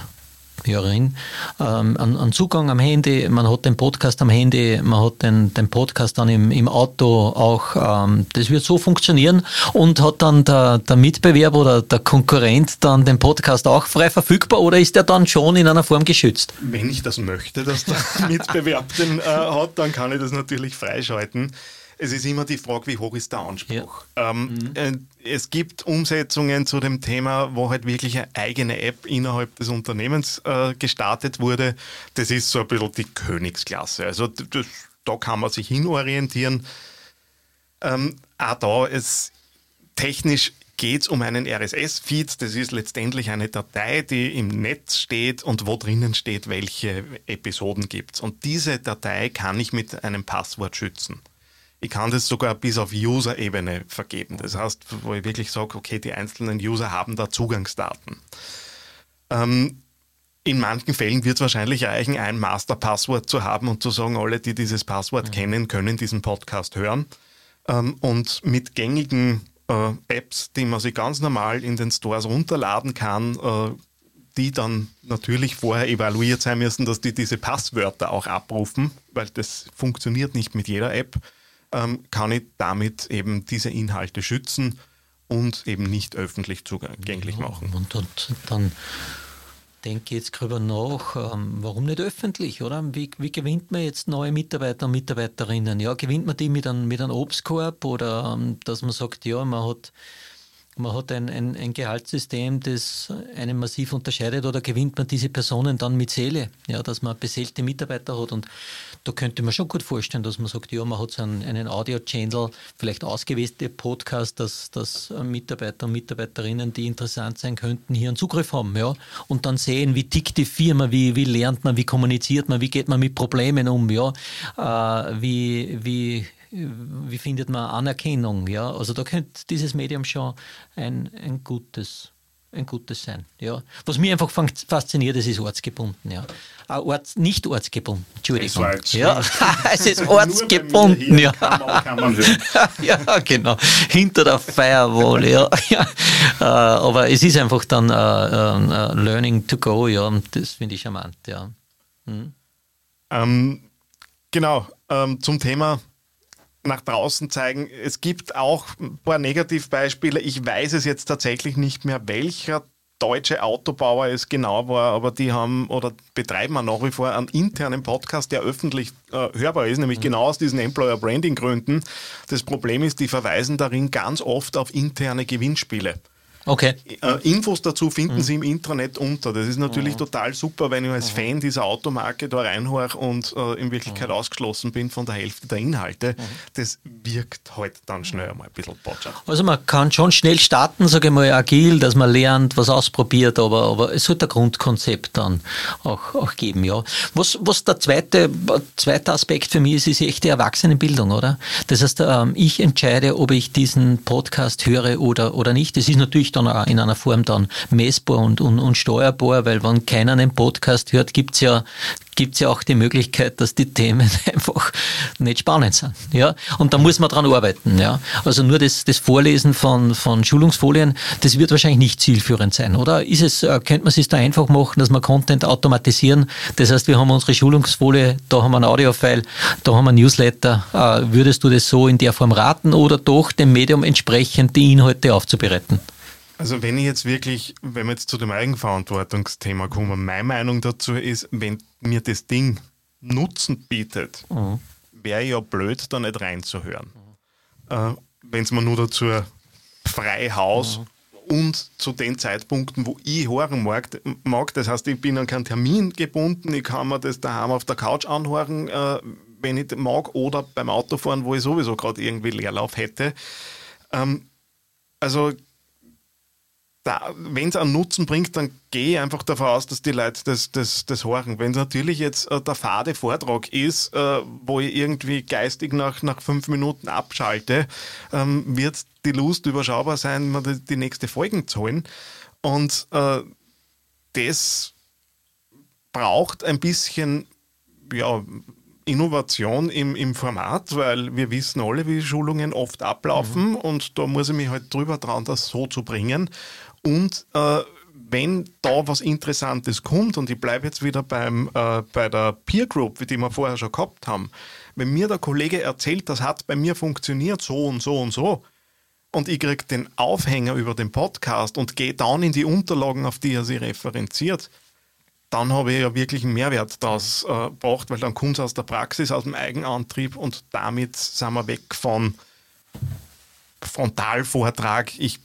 Hörerin, ähm, einen, einen, Zugang am Handy, man hat den Podcast am Handy, man hat den, den Podcast dann im, im Auto auch, ähm, das wird so funktionieren und hat dann der, der Mitbewerber oder der Konkurrent dann den Podcast auch frei verfügbar oder ist der dann schon in einer Form geschützt? Wenn ich das möchte, dass der Mitbewerb den äh, hat, dann kann ich das natürlich freischalten. Es ist immer die Frage, wie hoch ist der Anspruch. Ja. Ähm, mhm. äh, es gibt Umsetzungen zu dem Thema, wo halt wirklich eine eigene App innerhalb des Unternehmens äh, gestartet wurde. Das ist so ein bisschen die Königsklasse. Also das, da kann man sich hinorientieren. Ähm, auch da ist technisch geht es um einen RSS-Feed. Das ist letztendlich eine Datei, die im Netz steht und wo drinnen steht, welche Episoden gibt es. Und diese Datei kann ich mit einem Passwort schützen. Ich kann das sogar bis auf User-Ebene vergeben. Das heißt, wo ich wirklich sage, okay, die einzelnen User haben da Zugangsdaten. Ähm, in manchen Fällen wird es wahrscheinlich reichen, ein Master-Passwort zu haben und zu sagen, alle, die dieses Passwort mhm. kennen, können diesen Podcast hören. Ähm, und mit gängigen äh, Apps, die man sich ganz normal in den Stores runterladen kann, äh, die dann natürlich vorher evaluiert sein müssen, dass die diese Passwörter auch abrufen, weil das funktioniert nicht mit jeder App ähm, kann ich damit eben diese Inhalte schützen und eben nicht öffentlich zugänglich ja, machen. Und, und dann denke jetzt darüber nach, ähm, warum nicht öffentlich, oder? Wie, wie, gewinnt man jetzt neue Mitarbeiter und Mitarbeiterinnen? Ja, gewinnt man die mit einem, mit einem Obstkorb oder ähm, dass man sagt, ja, man hat man hat ein, ein, ein Gehaltssystem, das einen massiv unterscheidet oder gewinnt man diese Personen dann mit Seele, ja, dass man beseelte Mitarbeiter hat? Und da könnte man schon gut vorstellen, dass man sagt, ja, man hat so einen, einen Audio-Channel, vielleicht ausgewählte Podcast, dass, dass Mitarbeiter und Mitarbeiterinnen, die interessant sein könnten, hier einen Zugriff haben, ja, und dann sehen, wie tickt die Firma, wie, wie lernt man, wie kommuniziert man, wie geht man mit Problemen um, ja, äh, wie, wie wie findet man Anerkennung? Ja? Also da könnte dieses Medium schon ein, ein gutes ein gutes sein. Ja. Was mich einfach fasziniert, es ist ortsgebunden. Ja. Ah, Orts, nicht ortsgebunden, Entschuldigung. Es ja, es ist ortsgebunden. Ja. Kann man, kann man ja, genau. Hinter der Firewall. Ja. ja. Uh, aber es ist einfach dann uh, uh, Learning to go. Ja. Das finde ich charmant. Ja. Hm. Ähm, genau, ähm, zum Thema nach draußen zeigen. Es gibt auch ein paar Negativbeispiele. Ich weiß es jetzt tatsächlich nicht mehr, welcher deutsche Autobauer es genau war, aber die haben oder betreiben nach wie vor einen internen Podcast, der öffentlich äh, hörbar ist, nämlich mhm. genau aus diesen Employer Branding Gründen. Das Problem ist, die verweisen darin ganz oft auf interne Gewinnspiele. Okay. Äh, Infos dazu finden mhm. Sie im Intranet unter. Das ist natürlich mhm. total super, wenn ich als mhm. Fan dieser Automarke da reinhöre und äh, in Wirklichkeit mhm. ausgeschlossen bin von der Hälfte der Inhalte. Mhm. Das wirkt halt dann schnell einmal ein bisschen botschert. Also man kann schon schnell starten, sage ich mal, agil, dass man lernt, was ausprobiert, aber, aber es sollte ein Grundkonzept dann auch, auch geben, ja. Was, was der zweite, zweite Aspekt für mich ist, ist echte Erwachsenenbildung, oder? Das heißt, ähm, ich entscheide, ob ich diesen Podcast höre oder, oder nicht. Das ist natürlich natürlich dann auch in einer Form dann messbar und, und, und steuerbar, weil wenn keiner einen Podcast hört, gibt es ja gibt es ja auch die Möglichkeit, dass die Themen einfach nicht spannend sind. Ja? Und da muss man dran arbeiten. Ja? Also nur das, das Vorlesen von, von Schulungsfolien, das wird wahrscheinlich nicht zielführend sein, oder? Ist es, äh, könnte man es sich da einfach machen, dass wir Content automatisieren? Das heißt, wir haben unsere Schulungsfolie, da haben wir ein Audiofile, da haben wir ein Newsletter. Äh, würdest du das so in der Form raten oder doch dem Medium entsprechend die Inhalte aufzubereiten? Also wenn ich jetzt wirklich, wenn wir jetzt zu dem Eigenverantwortungsthema kommen, meine Meinung dazu ist, wenn mir das Ding Nutzen bietet, mhm. wäre ja blöd, da nicht reinzuhören. Mhm. Äh, wenn es mir nur dazu frei Haus mhm. und zu den Zeitpunkten, wo ich hören mag, mag, das heißt, ich bin an keinen Termin gebunden, ich kann mir das daheim auf der Couch anhören, äh, wenn ich mag, oder beim Autofahren, wo ich sowieso gerade irgendwie Leerlauf hätte. Ähm, also wenn es einen Nutzen bringt, dann gehe ich einfach davon aus, dass die Leute das, das, das hören. Wenn es natürlich jetzt äh, der fade Vortrag ist, äh, wo ich irgendwie geistig nach, nach fünf Minuten abschalte, ähm, wird die Lust überschaubar sein, mir die, die nächste Folgen zu holen. Und äh, das braucht ein bisschen ja, Innovation im, im Format, weil wir wissen alle, wie Schulungen oft ablaufen mhm. und da muss ich mich halt drüber trauen, das so zu bringen. Und äh, wenn da was Interessantes kommt, und ich bleibe jetzt wieder beim, äh, bei der Peer Group, die wir vorher schon gehabt haben, wenn mir der Kollege erzählt, das hat bei mir funktioniert so und so und so, und ich kriege den Aufhänger über den Podcast und gehe dann in die Unterlagen, auf die er sich referenziert, dann habe ich ja wirklich einen Mehrwert daraus äh, gebracht, weil dann kommt es aus der Praxis, aus dem Eigenantrieb und damit sind wir weg von Frontalvortrag. Ich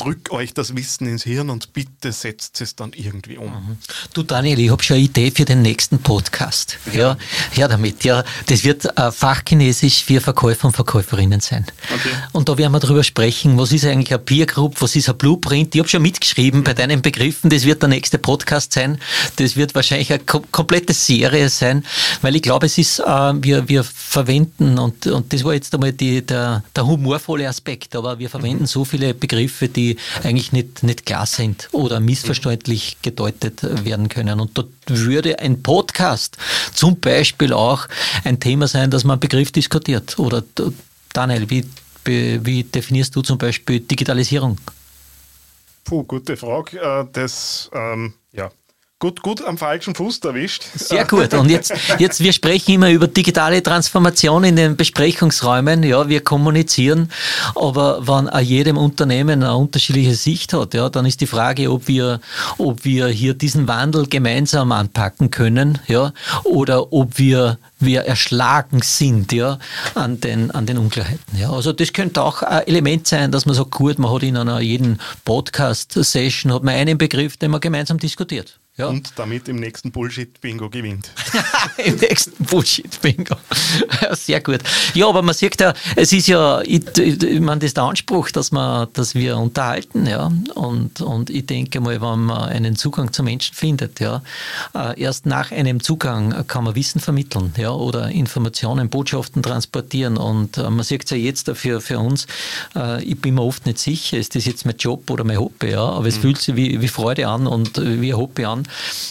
drück euch das Wissen ins Hirn und bitte setzt es dann irgendwie um. Mhm. Du Daniel, ich habe schon eine Idee für den nächsten Podcast. Ja, ja damit. Ja, das wird äh, Fachchinesisch für Verkäufer und Verkäuferinnen sein. Okay. Und da werden wir darüber sprechen, was ist eigentlich ein Peer Group, was ist ein Blueprint. Ich habe schon mitgeschrieben bei deinen Begriffen, das wird der nächste Podcast sein. Das wird wahrscheinlich eine kom komplette Serie sein, weil ich glaube, es ist, äh, wir, wir verwenden, und, und das war jetzt einmal die, der, der humorvolle Aspekt, aber wir verwenden mhm. so viele Begriffe, die eigentlich nicht, nicht klar sind oder missverständlich gedeutet werden können. Und dort würde ein Podcast zum Beispiel auch ein Thema sein, dass man einen Begriff diskutiert. Oder Daniel, wie, wie definierst du zum Beispiel Digitalisierung? Puh, gute Frage. Äh, das, ähm, ja, Gut, gut am falschen Fuß erwischt. Sehr gut. Und jetzt, jetzt, wir sprechen immer über digitale Transformation in den Besprechungsräumen. Ja, wir kommunizieren. Aber wenn auch jedem Unternehmen eine unterschiedliche Sicht hat, ja, dann ist die Frage, ob wir, ob wir hier diesen Wandel gemeinsam anpacken können, ja, oder ob wir wir erschlagen sind ja, an, den, an den Unklarheiten. Ja. Also das könnte auch ein Element sein, dass man sagt, gut, man hat in einer jeden Podcast-Session hat man einen Begriff, den man gemeinsam diskutiert. Ja. Und damit im nächsten Bullshit-Bingo gewinnt. Im nächsten Bullshit-Bingo. Sehr gut. Ja, aber man sieht ja, es ist ja, ich, ich meine, das ist der Anspruch, dass, man, dass wir unterhalten, ja. Und, und ich denke mal, wenn man einen Zugang zu Menschen findet, ja, äh, erst nach einem Zugang kann man Wissen vermitteln, ja, oder Informationen, Botschaften transportieren. Und äh, man sieht es ja jetzt für, für uns, äh, ich bin mir oft nicht sicher, ist das jetzt mein Job oder mein Hobby, ja, aber es mhm. fühlt sich wie, wie Freude an und wie ein Hobby an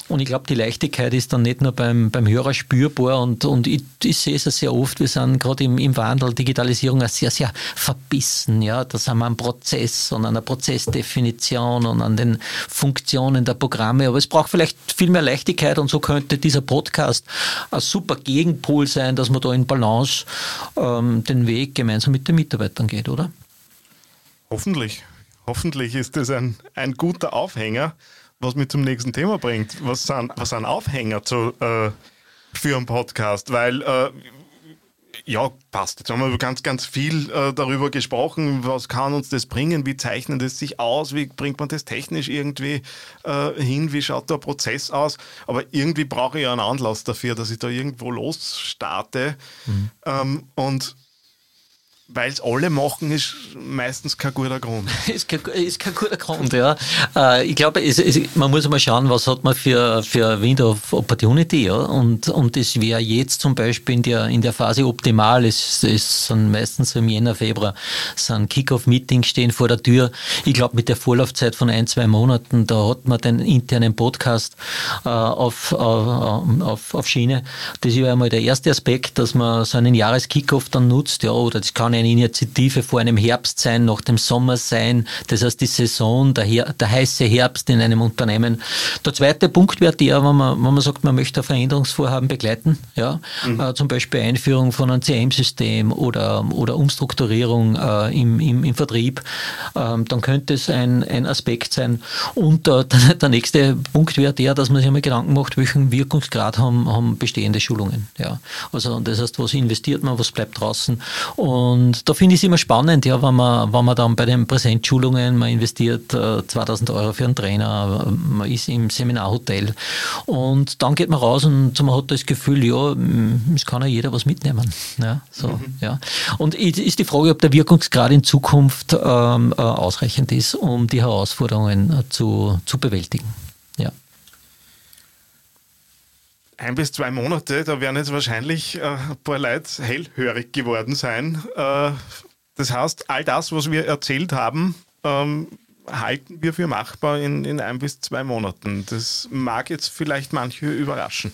Und ich glaube, die Leichtigkeit ist dann nicht nur beim, beim Hörer spürbar und, und ich, ich sehe es sehr oft, wir sind gerade im, im Wandel, Digitalisierung sehr, sehr verbissen. Ja? Da sind wir am Prozess und an der Prozessdefinition und an den Funktionen der Programme. Aber es braucht vielleicht viel mehr Leichtigkeit und so könnte dieser Podcast ein super Gegenpol sein, dass man da in Balance ähm, den Weg gemeinsam mit den Mitarbeitern geht, oder? Hoffentlich. Hoffentlich ist das ein, ein guter Aufhänger, was mich zum nächsten Thema bringt. Was sind, was sind Aufhänger zu, äh, für einen Podcast? Weil, äh, ja, passt. Jetzt haben wir ganz, ganz viel äh, darüber gesprochen. Was kann uns das bringen? Wie zeichnet es sich aus? Wie bringt man das technisch irgendwie äh, hin? Wie schaut der Prozess aus? Aber irgendwie brauche ich ja einen Anlass dafür, dass ich da irgendwo losstarte. Mhm. Ähm, und weil es alle machen, ist meistens kein guter Grund. ist, kein, ist kein guter Grund, ja. Äh, ich glaube, es, es, man muss mal schauen, was hat man für, für Window of Opportunity, ja. Und, und das wäre jetzt zum Beispiel in der, in der Phase optimal. Es, es sind meistens im Jänner, Februar, sind Kick-Off-Meetings stehen vor der Tür. Ich glaube, mit der Vorlaufzeit von ein, zwei Monaten, da hat man den internen Podcast äh, auf, auf, auf, auf Schiene. Das ist ja einmal der erste Aspekt, dass man so einen Jahres-Kickoff dann nutzt, ja, oder das kann eine Initiative vor einem Herbst sein, nach dem Sommer sein. Das heißt, die Saison, der, Her der heiße Herbst in einem Unternehmen. Der zweite Punkt wäre der, wenn man, wenn man sagt, man möchte Veränderungsvorhaben begleiten. Ja? Mhm. Äh, zum Beispiel Einführung von einem CM-System oder, oder Umstrukturierung äh, im, im, im Vertrieb. Ähm, dann könnte es ein, ein Aspekt sein. Und äh, der, der nächste Punkt wäre der, dass man sich einmal Gedanken macht, welchen Wirkungsgrad haben, haben bestehende Schulungen. Ja? Also das heißt, was investiert man, was bleibt draußen. Und und da finde ich es immer spannend, ja, wenn man, wenn man dann bei den Präsenzschulungen, man investiert äh, 2000 Euro für einen Trainer, man ist im Seminarhotel und dann geht man raus und man hat das Gefühl, ja, es kann ja jeder was mitnehmen. Ja, so, mhm. ja. Und ist die Frage, ob der Wirkungsgrad in Zukunft ähm, äh, ausreichend ist, um die Herausforderungen äh, zu, zu bewältigen. Ja ein bis zwei Monate, da werden jetzt wahrscheinlich äh, ein paar Leute hellhörig geworden sein. Äh, das heißt, all das, was wir erzählt haben, ähm, halten wir für machbar in, in ein bis zwei Monaten. Das mag jetzt vielleicht manche überraschen.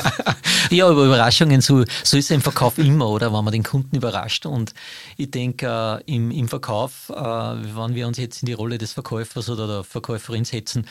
ja, aber Überraschungen, so, so ist es im Verkauf immer, oder? Wenn man den Kunden überrascht. Und ich denke, äh, im, im Verkauf, äh, wenn wir uns jetzt in die Rolle des Verkäufers oder der Verkäuferin setzen,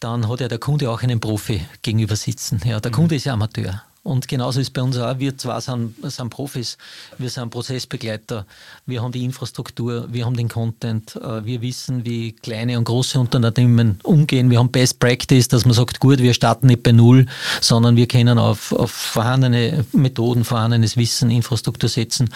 dann hat ja der Kunde auch einen Profi gegenüber sitzen. Ja, der mhm. Kunde ist ja Amateur. Und genauso ist bei uns auch, wir zwar sind, sind Profis, wir sind Prozessbegleiter, wir haben die Infrastruktur, wir haben den Content, äh, wir wissen, wie kleine und große Unternehmen umgehen. Wir haben Best Practice, dass man sagt, gut, wir starten nicht bei Null, sondern wir können auf, auf vorhandene Methoden, vorhandenes Wissen, Infrastruktur setzen.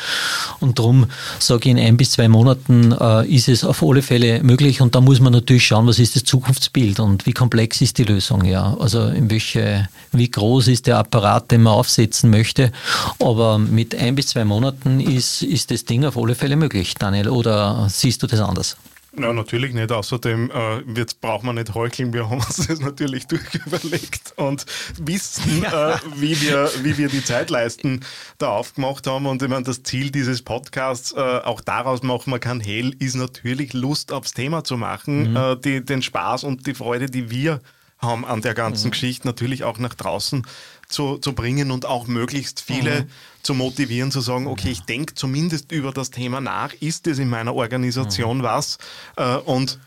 Und darum sage ich, in ein bis zwei Monaten äh, ist es auf alle Fälle möglich. Und da muss man natürlich schauen, was ist das Zukunftsbild und wie komplex ist die Lösung. Ja? Also in welche, wie groß ist der Apparat, den man aufsetzen möchte. Aber mit ein bis zwei Monaten ist, ist das Ding auf alle Fälle möglich, Daniel. Oder siehst du das anders? Na, natürlich nicht. Außerdem äh, jetzt braucht man nicht heucheln. Wir haben uns das natürlich durchüberlegt und wissen, äh, wie, wir, wie wir die Zeitleisten da aufgemacht haben. Und ich meine, das Ziel dieses Podcasts, äh, auch daraus machen wir kann hell, ist natürlich Lust aufs Thema zu machen, mhm. äh, die, den Spaß und die Freude, die wir haben an der ganzen mhm. Geschichte, natürlich auch nach draußen zu, zu bringen und auch möglichst viele mhm. zu motivieren, zu sagen, okay, ich denke zumindest über das Thema nach, ist es in meiner Organisation mhm. was? Äh, und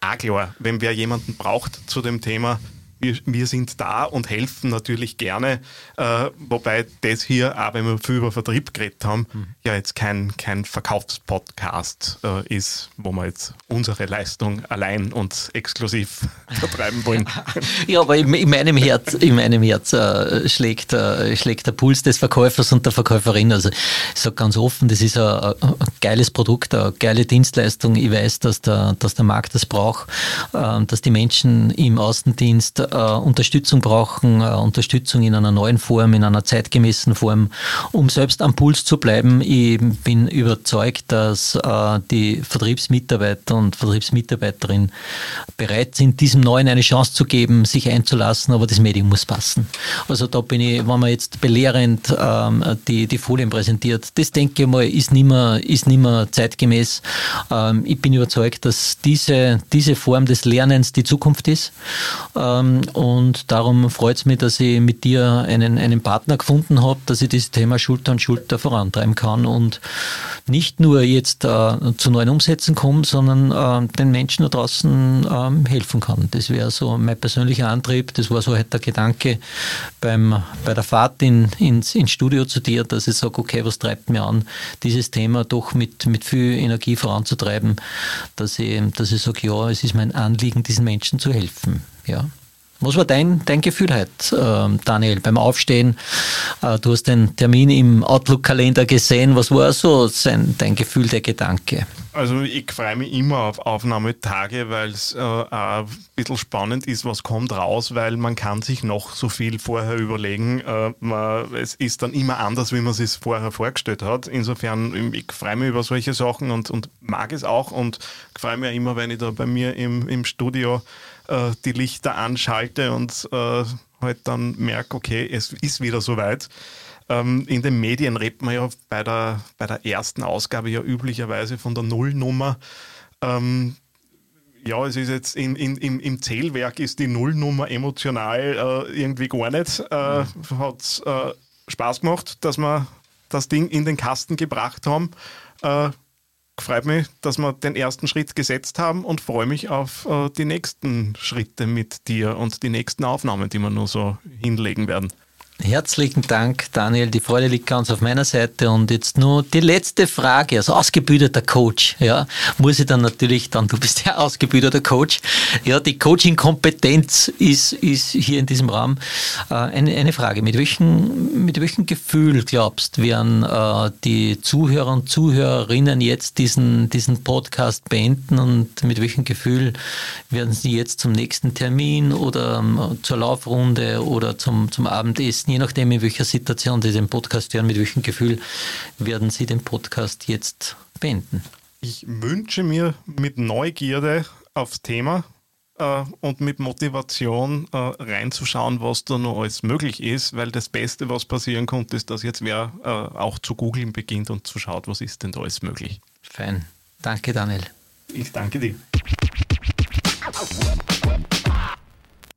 ah, klar, wenn wer jemanden braucht zu dem Thema, wir, wir sind da und helfen natürlich gerne, äh, wobei das hier, auch wenn wir viel über Vertrieb geredet haben, mhm. ja jetzt kein, kein Verkaufspodcast äh, ist, wo wir jetzt unsere Leistung allein und exklusiv vertreiben wollen. ja, aber in, in, meinem Herz, in meinem Herz äh, schlägt, äh, schlägt der Puls des Verkäufers und der Verkäuferin. Also ich sage ganz offen, das ist ein, ein, geiles Produkt, eine geile Dienstleistung. Ich weiß, dass der, dass der Markt das braucht, äh, dass die Menschen im Außendienst äh, Unterstützung brauchen, äh, Unterstützung in einer neuen Form, in einer zeitgemäßen Form, um selbst am Puls zu bleiben. Ich bin überzeugt, dass äh, die Vertriebsmitarbeiter und Vertriebsmitarbeiterinnen bereit sind, diesem Neuen eine Chance zu geben, sich einzulassen, aber das Medium muss passen. Also da bin ich, wenn man jetzt belehrend ähm, die, die Folien präsentiert, das denke ich mal, ist nicht mehr, ist nicht mehr zeitgemäß. Ähm, ich bin überzeugt, dass diese, diese Form des Lernens die Zukunft ist. Ähm, und darum freut es mich, dass ich mit dir einen, einen Partner gefunden habe, dass ich dieses Thema Schulter an Schulter vorantreiben kann und nicht nur jetzt äh, zu neuen Umsätzen komme, sondern äh, den Menschen da draußen äh, helfen kann. Das wäre so mein persönlicher Antrieb. Das war so halt der Gedanke beim, bei der Fahrt in, ins, ins Studio zu dir, dass ich sage, okay, was treibt mir an, dieses Thema doch mit, mit viel Energie voranzutreiben, dass ich, dass ich sage, ja, es ist mein Anliegen, diesen Menschen zu helfen. Ja. Was war dein, dein Gefühl heute, äh, Daniel, beim Aufstehen? Äh, du hast den Termin im Outlook-Kalender gesehen. Was war so sein, dein Gefühl, der Gedanke? Also ich freue mich immer auf Aufnahmetage, weil es äh, ein bisschen spannend ist, was kommt raus, weil man kann sich noch so viel vorher überlegen. Äh, man, es ist dann immer anders, wie man es sich vorher vorgestellt hat. Insofern, ich freue mich über solche Sachen und, und mag es auch und freue mich immer, wenn ich da bei mir im, im Studio äh, die Lichter anschalte und äh, halt dann merke, okay, es ist wieder soweit. Ähm, in den Medien redet man ja bei der, bei der ersten Ausgabe ja üblicherweise von der Nullnummer. Ähm, ja, es ist jetzt in, in, im, im Zählwerk ist die Nullnummer emotional äh, irgendwie gar nicht. Äh, Hat äh, Spaß gemacht, dass wir das Ding in den Kasten gebracht haben. Freut mich, dass wir den ersten Schritt gesetzt haben und freue mich auf äh, die nächsten Schritte mit dir und die nächsten Aufnahmen, die wir nur so hinlegen werden. Herzlichen Dank, Daniel. Die Freude liegt ganz auf meiner Seite. Und jetzt nur die letzte Frage. Als ausgebildeter Coach, ja, muss ich dann natürlich dann, du bist ja ausgebildeter Coach. Ja, die Coaching-Kompetenz ist, ist hier in diesem Raum äh, eine, eine Frage. Mit welchem, mit welchem Gefühl glaubst, werden äh, die Zuhörer und Zuhörerinnen jetzt diesen, diesen Podcast beenden und mit welchem Gefühl werden sie jetzt zum nächsten Termin oder ähm, zur Laufrunde oder zum, zum Abendessen je nachdem, in welcher Situation Sie den Podcast hören, mit welchem Gefühl werden Sie den Podcast jetzt beenden? Ich wünsche mir mit Neugierde aufs Thema äh, und mit Motivation äh, reinzuschauen, was da noch alles möglich ist, weil das Beste, was passieren konnte, ist, dass jetzt wer äh, auch zu googeln beginnt und zu schaut, was ist denn da alles möglich. Fein. Danke, Daniel. Ich danke dir.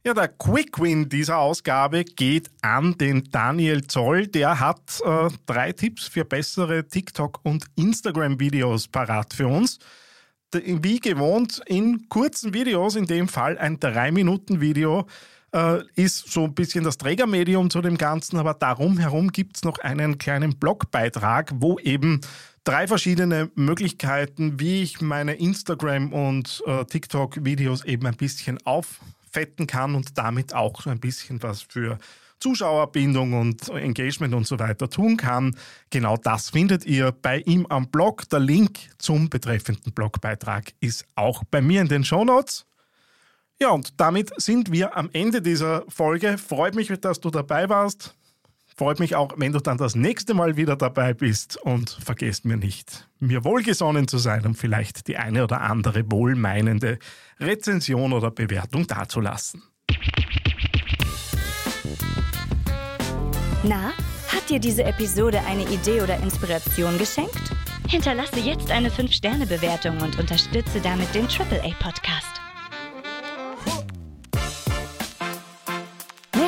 Ja, der Quick Win dieser Ausgabe geht an den Daniel Zoll. Der hat äh, drei Tipps für bessere TikTok- und Instagram-Videos parat für uns. Wie gewohnt in kurzen Videos, in dem Fall ein 3-Minuten-Video, äh, ist so ein bisschen das Trägermedium zu dem Ganzen, aber darum herum gibt es noch einen kleinen Blogbeitrag, wo eben drei verschiedene Möglichkeiten, wie ich meine Instagram- und äh, TikTok-Videos eben ein bisschen auf fetten kann und damit auch so ein bisschen was für Zuschauerbindung und Engagement und so weiter tun kann. Genau das findet ihr bei ihm am Blog. Der Link zum betreffenden Blogbeitrag ist auch bei mir in den Show Notes. Ja, und damit sind wir am Ende dieser Folge. Freut mich, dass du dabei warst. Freut mich auch, wenn du dann das nächste Mal wieder dabei bist und vergesst mir nicht, mir wohlgesonnen zu sein und vielleicht die eine oder andere wohlmeinende Rezension oder Bewertung dazulassen. Na, hat dir diese Episode eine Idee oder Inspiration geschenkt? Hinterlasse jetzt eine 5-Sterne-Bewertung und unterstütze damit den AAA-Podcast.